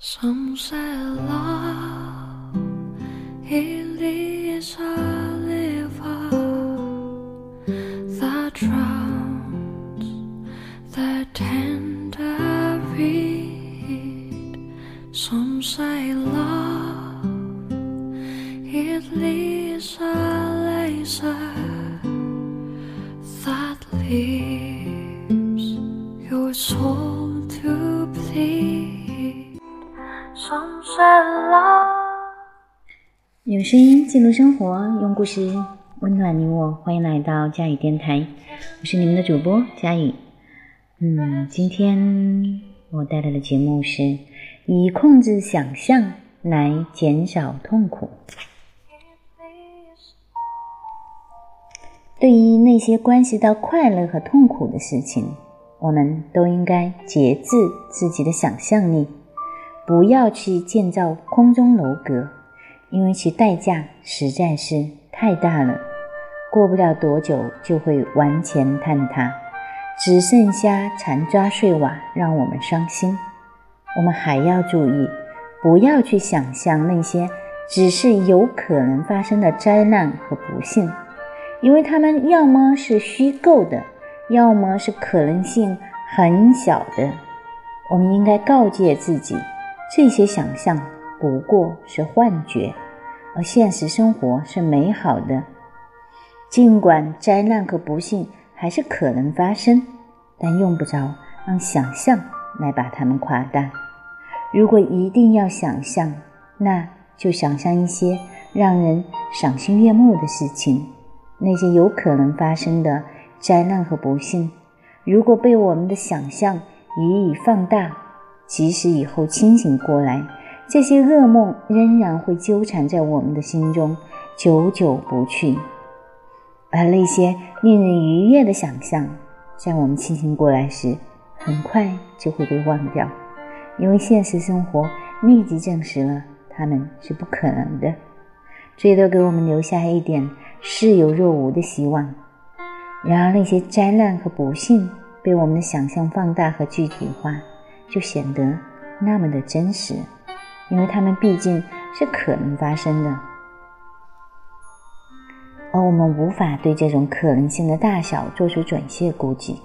Some say love it is a river that drowns the tender reed. Some say love it is a laser that leaves your soul Some say love. 用声音记录生活，用故事温暖你我。欢迎来到佳宇电台，我是你们的主播佳宇。嗯，今天我带来的节目是以控制想象来减少痛苦。对于那些关系到快乐和痛苦的事情，我们都应该节制自己的想象力，不要去建造空中楼阁，因为其代价实在是太大了。过不了多久就会完全坍塌，只剩下残渣碎瓦让我们伤心。我们还要注意，不要去想象那些只是有可能发生的灾难和不幸。因为它们要么是虚构的，要么是可能性很小的。我们应该告诫自己，这些想象不过是幻觉，而现实生活是美好的。尽管灾难和不幸还是可能发生，但用不着让想象来把它们夸大。如果一定要想象，那就想象一些让人赏心悦目的事情。那些有可能发生的灾难和不幸，如果被我们的想象予以放大，即使以后清醒过来，这些噩梦仍然会纠缠在我们的心中，久久不去。而那些令人愉悦的想象，在我们清醒过来时，很快就会被忘掉，因为现实生活立即证实了它们是不可能的，最多给我们留下一点。似有若无的希望。然而，那些灾难和不幸被我们的想象放大和具体化，就显得那么的真实，因为它们毕竟是可能发生的，而我们无法对这种可能性的大小做出准确估计，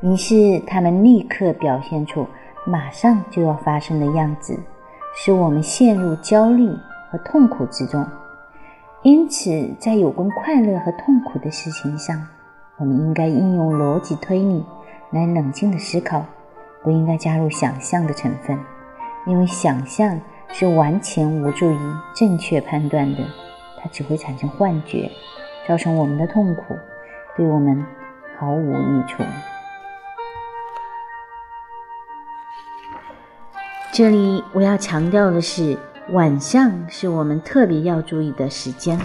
于是它们立刻表现出马上就要发生的样子，使我们陷入焦虑和痛苦之中。因此，在有关快乐和痛苦的事情上，我们应该应用逻辑推理来冷静的思考，不应该加入想象的成分，因为想象是完全无助于正确判断的，它只会产生幻觉，造成我们的痛苦，对我们毫无益处。这里我要强调的是。晚上是我们特别要注意的时间，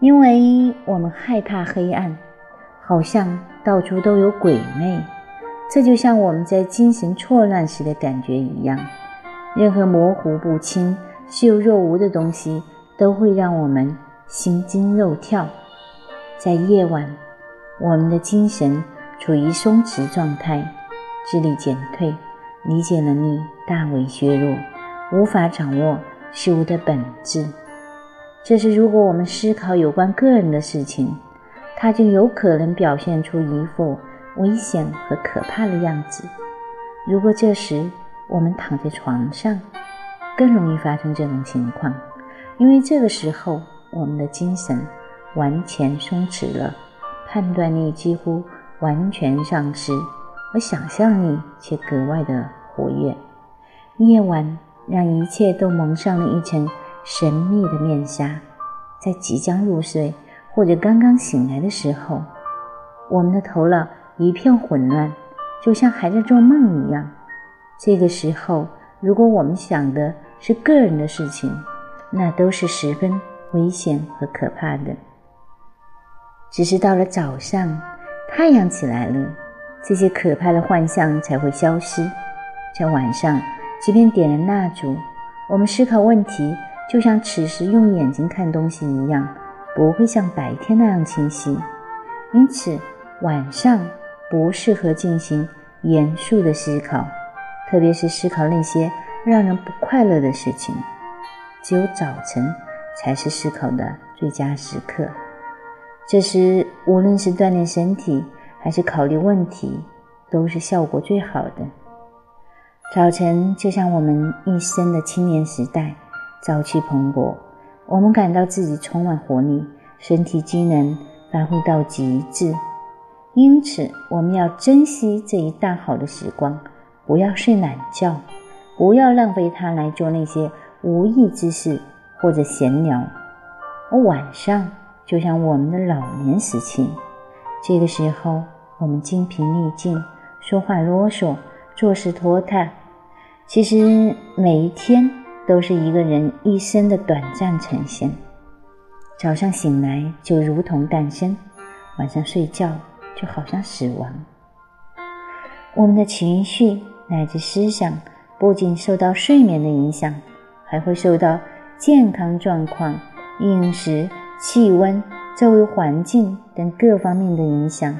因为我们害怕黑暗，好像到处都有鬼魅。这就像我们在精神错乱时的感觉一样，任何模糊不清、似有若无的东西都会让我们心惊肉跳。在夜晚，我们的精神处于松弛状态，智力减退，理解能力大为削弱。无法掌握事物的本质，这是如果我们思考有关个人的事情，它就有可能表现出一副危险和可怕的样子。如果这时我们躺在床上，更容易发生这种情况，因为这个时候我们的精神完全松弛了，判断力几乎完全丧失，而想象力却格外的活跃。夜晚。让一切都蒙上了一层神秘的面纱，在即将入睡或者刚刚醒来的时候，我们的头脑一片混乱，就像还在做梦一样。这个时候，如果我们想的是个人的事情，那都是十分危险和可怕的。只是到了早上，太阳起来了，这些可怕的幻象才会消失。在晚上。即便点了蜡烛，我们思考问题就像此时用眼睛看东西一样，不会像白天那样清晰。因此，晚上不适合进行严肃的思考，特别是思考那些让人不快乐的事情。只有早晨才是思考的最佳时刻。这时，无论是锻炼身体，还是考虑问题，都是效果最好的。早晨就像我们一生的青年时代，朝气蓬勃，我们感到自己充满活力，身体机能发挥到极致。因此，我们要珍惜这一大好的时光，不要睡懒觉，不要浪费它来做那些无益之事或者闲聊。而晚上就像我们的老年时期，这个时候我们精疲力尽，说话啰嗦。做事拖沓，其实每一天都是一个人一生的短暂呈现。早上醒来就如同诞生，晚上睡觉就好像死亡。我们的情绪乃至思想不仅受到睡眠的影响，还会受到健康状况、饮食、气温、周围环境等各方面的影响。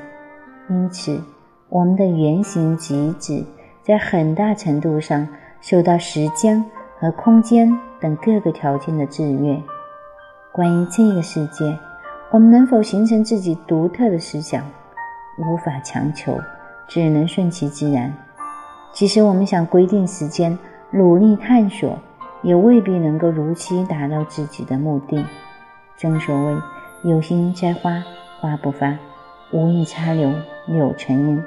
因此，我们的言行举止。在很大程度上受到时间和空间等各个条件的制约。关于这个世界，我们能否形成自己独特的思想，无法强求，只能顺其自然。即使我们想规定时间，努力探索，也未必能够如期达到自己的目的。正所谓“有心栽花花不发，无意插柳柳成荫”。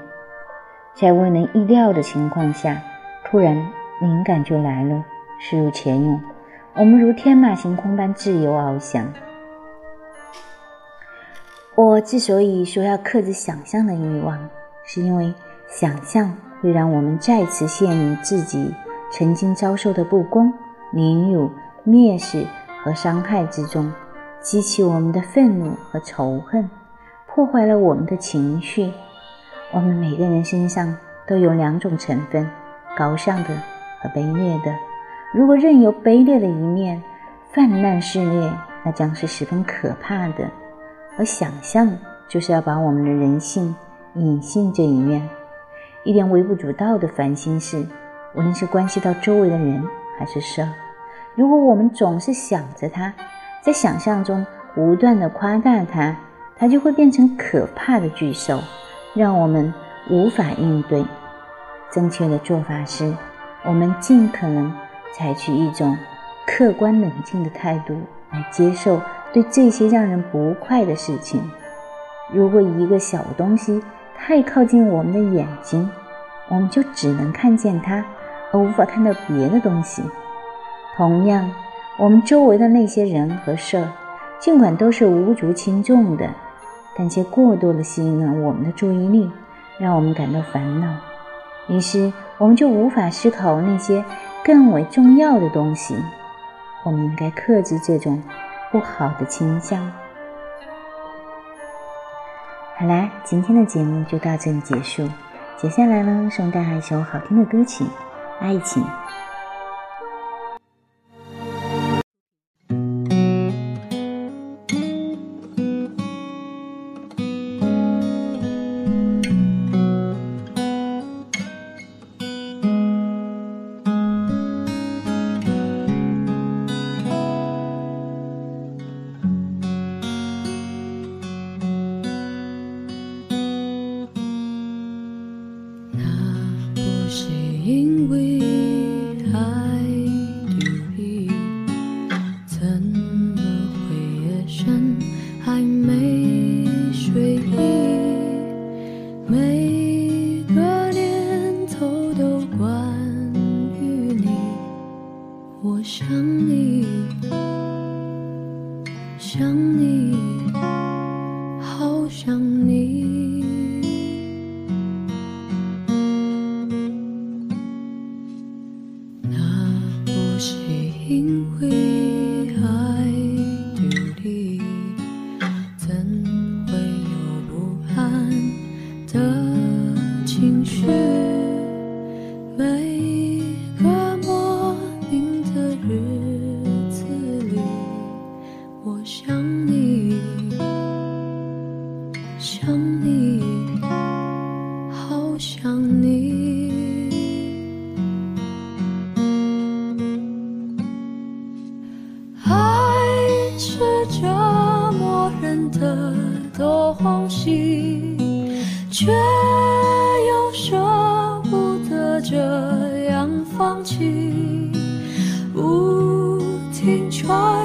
在未能意料的情况下，突然灵感就来了，势如泉涌。我们如天马行空般自由翱翔。我之所以说要克制想象的欲望，是因为想象会让我们再次陷入自己曾经遭受的不公、凌辱、蔑视和伤害之中，激起我们的愤怒和仇恨，破坏了我们的情绪。我们每个人身上都有两种成分：高尚的和卑劣的。如果任由卑劣的一面泛滥肆虐，那将是十分可怕的。而想象就是要把我们的人性隐性这一面，一点微不足道的烦心事，无论是关系到周围的人还是事儿，如果我们总是想着它，在想象中不断的夸大它，它就会变成可怕的巨兽。让我们无法应对。正确的做法是，我们尽可能采取一种客观冷静的态度来接受对这些让人不快的事情。如果一个小东西太靠近我们的眼睛，我们就只能看见它，而无法看到别的东西。同样，我们周围的那些人和事儿，尽管都是无足轻重的。但却过多的吸引了我们的注意力，让我们感到烦恼，于是我们就无法思考那些更为重要的东西。我们应该克制这种不好的倾向。好啦，今天的节目就到这里结束。接下来呢，送大家一首好听的歌曲《爱情》。想。变的多欢喜却又舍不得这样放弃。不停喘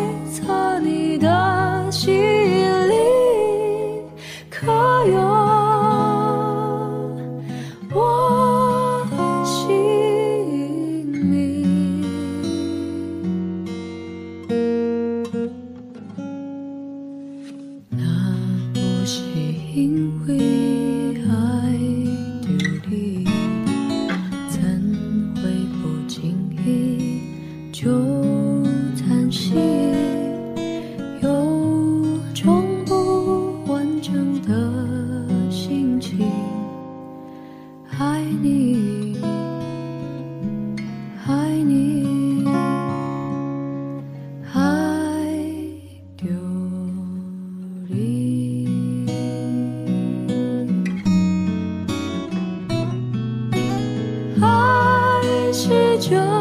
视角